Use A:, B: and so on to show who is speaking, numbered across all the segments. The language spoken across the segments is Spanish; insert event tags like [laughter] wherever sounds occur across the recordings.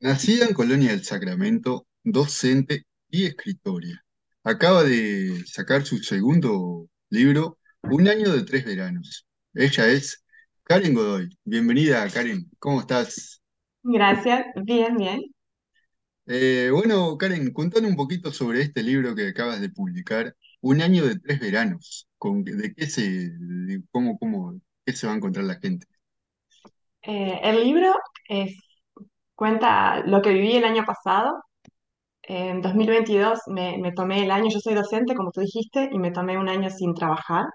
A: Nacida en Colonia del Sacramento, docente y escritora. Acaba de sacar su segundo libro, Un año de tres veranos. Ella es Karen Godoy. Bienvenida, Karen. ¿Cómo estás?
B: Gracias, bien, bien.
A: Eh, bueno, Karen, contame un poquito sobre este libro que acabas de publicar, Un año de tres veranos. Con, ¿de qué se, de cómo, cómo, qué se va a encontrar la gente?
B: Eh, el libro es, cuenta lo que viví el año pasado. En 2022 me, tomé el año, yo soy docente, como tú dijiste, y me tomé un año sin trabajar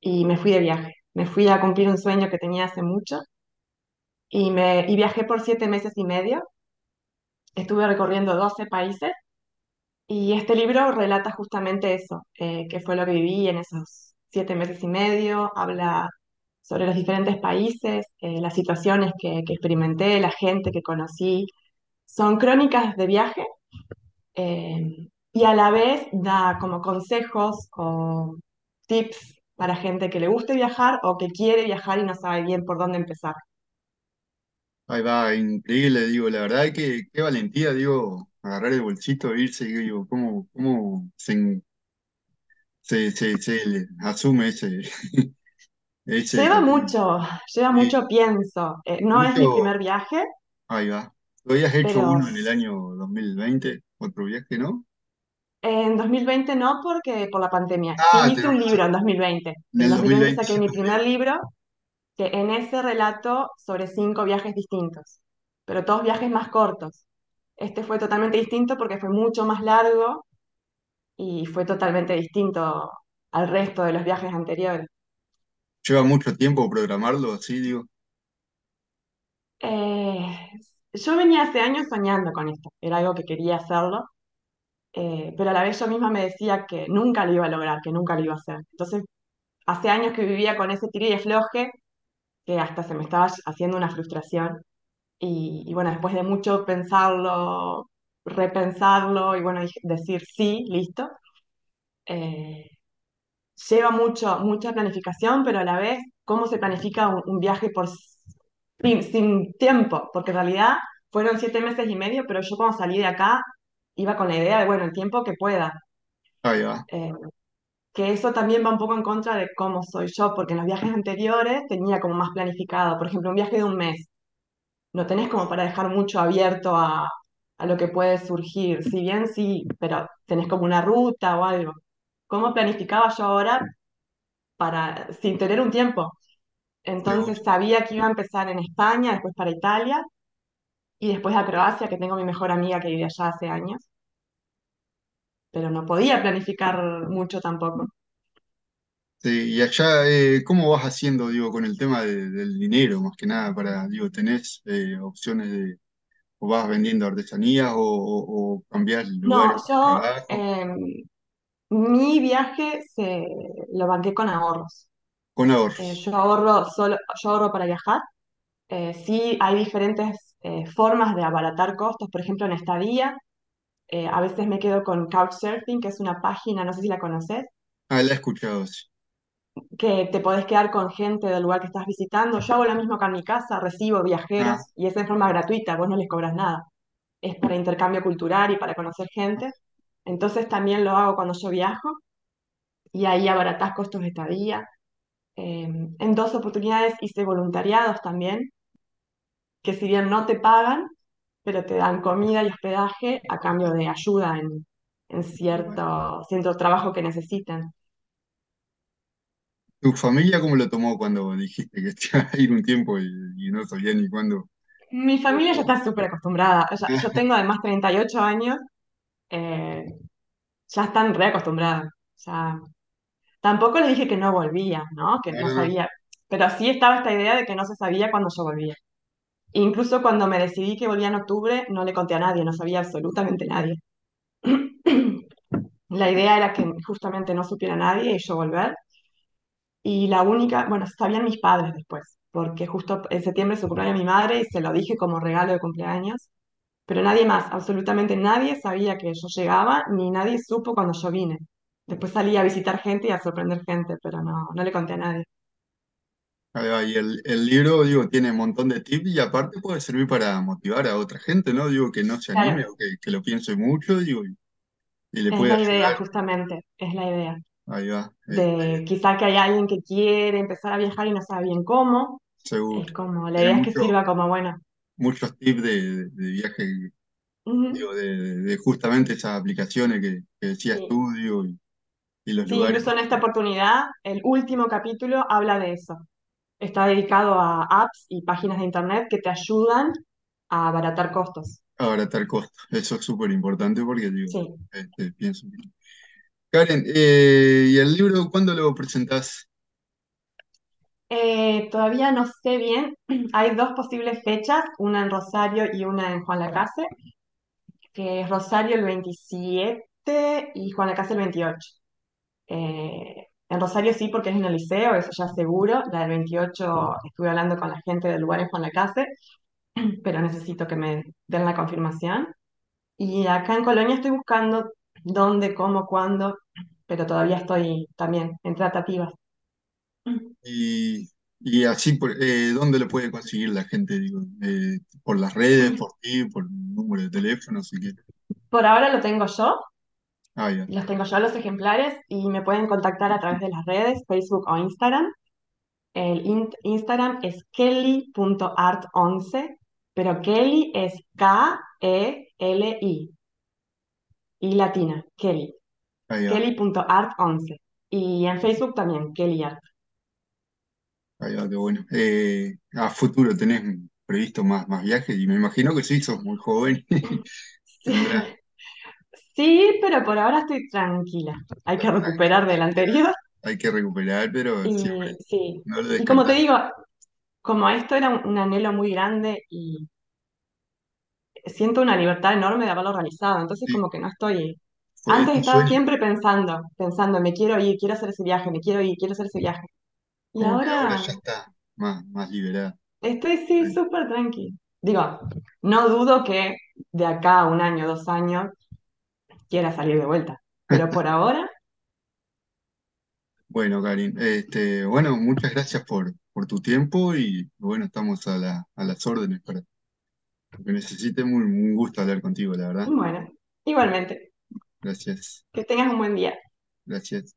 B: y me fui de viaje. Me fui a cumplir un sueño que tenía hace mucho y viajé por siete meses y medio. Estuve recorriendo 12 países y este libro relata justamente eso, eh, que fue lo que viví en esos siete meses y medio. Habla sobre los diferentes países, eh, las situaciones que, que experimenté, la gente que conocí. Son crónicas de viaje eh, y a la vez da como consejos o tips para gente que le guste viajar o que quiere viajar y no sabe bien por dónde empezar.
A: Ahí va, increíble, digo, la verdad que qué valentía, digo, agarrar el bolsito e irse, digo, cómo, cómo se, se, se, se asume ese, [laughs] ese,
B: Lleva mucho, lleva
A: eh,
B: mucho pienso. Eh, no es mi primer viaje,
A: ahí va. Tú habías hecho
B: pero
A: uno en el año 2020, otro viaje, ¿no?
B: En 2020 no, porque por la pandemia. Sí
A: Ah,
B: hice un libro en 2020.
A: en
B: En
A: el
B: 2020
A: 2020
B: saqué mi primer libro, que en ese relato sobre cinco viajes distintos, pero todos viajes más cortos. Este fue totalmente distinto porque fue mucho más largo y fue totalmente distinto al resto de los viajes anteriores.
A: Lleva mucho tiempo programarlo, así, digo.
B: Eh, yo venía hace años soñando con esto, era algo que quería hacerlo, eh, pero a la vez yo misma me decía que nunca lo iba a lograr, que nunca lo iba a hacer. Entonces, hace años que vivía con ese tiro y afloje que hasta se me estaba haciendo una frustración. Y, bueno, después de mucho pensarlo, repensarlo y bueno, decir sí, listo, eh, lleva mucho, mucha planificación, pero a la vez, ¿cómo se planifica un, un viaje por, sin tiempo? Porque en realidad fueron siete meses y medio, pero yo cuando salí de acá iba con la idea de, bueno, el tiempo que pueda.
A: Ahí va.
B: Eh, que eso también va un poco en contra de cómo soy yo, porque en los viajes anteriores tenía como más planificado, por ejemplo, un viaje de un mes. no tenés como para dejar mucho abierto a, a lo que puede surgir. Si bien sí, pero tenés como una ruta o algo. ¿Cómo planificaba yo ahora para, sin tener un tiempo? Entonces sabía que iba a empezar en España, después para Italia y después a Croacia, que tengo mi mejor amiga que vive allá hace años, pero no podía planificar mucho tampoco.
A: Sí, y allá, eh, ¿cómo vas haciendo, digo, con el tema de- del dinero, más que nada, para, digo, ¿tenés eh, opciones de, o vas vendiendo artesanías o, o, o cambiás
B: No,
A: lugares de
B: yo
A: trabajo?
B: Mi viaje se lo banqué con ahorros.
A: Con
B: Eh,
A: ahorros.
B: yo ahorro solo, yo ahorro para viajar Eh, sí, hay diferentes eh, formas de abaratar costos, por ejemplo, en estadía. eh, a veces me quedo con Couchsurfing, que es una página, no sé si la conoces,
A: Ah, la he escuchado, sí.
B: que te podés quedar con gente del lugar que estás visitando. Yo hago lo mismo acá en mi casa, recibo
A: Ah,
B: viajeros y es en forma gratuita, vos no les cobras nada. Es para intercambio cultural y para conocer gente. Entonces también lo hago cuando yo viajo y ahí abaratás costos de estadía. Eh, en dos oportunidades hice voluntariados también, que si bien no te pagan, pero te dan comida y hospedaje a cambio de ayuda en, en cierto, cierto trabajo que necesitan.
A: ¿Tu familia cómo lo tomó cuando dijiste que te ibas a ir un tiempo y, y no sabía ni cuándo?
B: Mi familia ya está súper acostumbrada. Ya- yo tengo además 38 años, eh, ya están reacostumbradas. Ya, tampoco les dije que no volvía, ¿no? Que
A: no.
B: sabía. Pero sí estaba esta idea de que no se sabía cuándo yo volvía. Incluso cuando me decidí que volvía en octubre, no le conté a nadie, no sabía absolutamente nadie. [clears throat] La idea era que justamente no supiera nadie y yo volver. Y la única, bueno, sabían mis padres después, porque justo en septiembre se cumpleaños mi madre y se lo dije como regalo de cumpleaños, pero nadie más, absolutamente nadie sabía que yo llegaba, ni nadie supo cuando yo vine. Después salí a visitar gente y a sorprender gente, pero no, no le conté a nadie.
A: Ahí va, Y el, el libro, digo, tiene un montón de tips y aparte puede servir para motivar a otra gente, ¿no? Digo, que no se anime
B: Claro,
A: o que, que lo piense mucho, digo, y, y le
B: es
A: puede
B: la idea
A: ayudar.
B: justamente, es la idea.
A: Ahí va,
B: De
A: este,
B: quizá que hay alguien que quiere empezar a viajar y no sabe bien cómo.
A: seguro.
B: Es como, la
A: Tiene
B: idea es que
A: mucho,
B: sirva como, bueno,
A: muchos tips de, de viaje, digo, de, justamente esas aplicaciones que, que decías
B: sí.
A: digo, y, y los
B: Sí,
A: lugares.
B: incluso en esta oportunidad, el último capítulo habla de eso. Está dedicado a apps y páginas de internet que te ayudan a abaratar costos.
A: abaratar costos. Eso es súper importante porque digo,
B: Sí.
A: este, pienso. Karen, eh, ¿y el libro cuándo lo presentás?
B: Eh, todavía no sé bien. [clears throat] Hay dos posibles fechas, una en Rosario y una en Juan Lacase, que es Rosario el 27 y Juan Lacase el 28. Eh, en Rosario sí, porque es en el liceo, eso ya seguro. La del 28 estuve hablando con la gente del lugar en Juan Lacase, [clears throat] pero necesito que me den la confirmación. Y acá en Colonia estoy buscando dónde, cómo, cuándo, pero todavía estoy también en tratativas.
A: Y, y así, por, eh, ¿dónde lo puede conseguir la gente? Digo, eh, por las redes, por ti, por un número de teléfono, si.
B: Por ahora lo tengo yo,
A: Ah,
B: los tengo yo los ejemplares y me pueden contactar a través de las redes, Facebook o Instagram. El in- Instagram es kelly.art11, pero Kelly es K-E-L-I, y latina, Kelly.
A: ah, ya,
B: Kelly.art11. Y en Facebook también, Kelly Art.
A: Qué bueno. Eh, a futuro tenés previsto más, más viajes y me imagino que sí, sos muy joven. [laughs]
B: Sí, pero por ahora estoy tranquila. Hay que recuperar del anterior.
A: Hay que recuperar, pero siempre
B: Y sí.
A: no lo
B: Y como te digo, como esto era un, un anhelo muy grande y siento una libertad enorme de haberlo realizado, entonces
A: Sí,
B: como que no estoy...
A: fue
B: Antes
A: tu
B: estaba
A: sueño,
B: siempre pensando, pensando, me quiero ir, quiero hacer ese viaje, me quiero ir, quiero hacer ese viaje. Y
A: como que ahora
B: ahora
A: ya está más, más liberada.
B: estoy sí súper tranqui. Digo, no dudo que de acá a un año, dos años, quiera salir de vuelta, pero por [laughs] ahora,
A: Bueno, Karin, este, bueno, muchas gracias por, por tu tiempo y bueno, estamos a la, a las órdenes para lo que necesite. Muy, un gusto hablar contigo, la verdad.
B: bueno, igualmente,
A: Gracias,
B: que tengas un buen día.
A: gracias.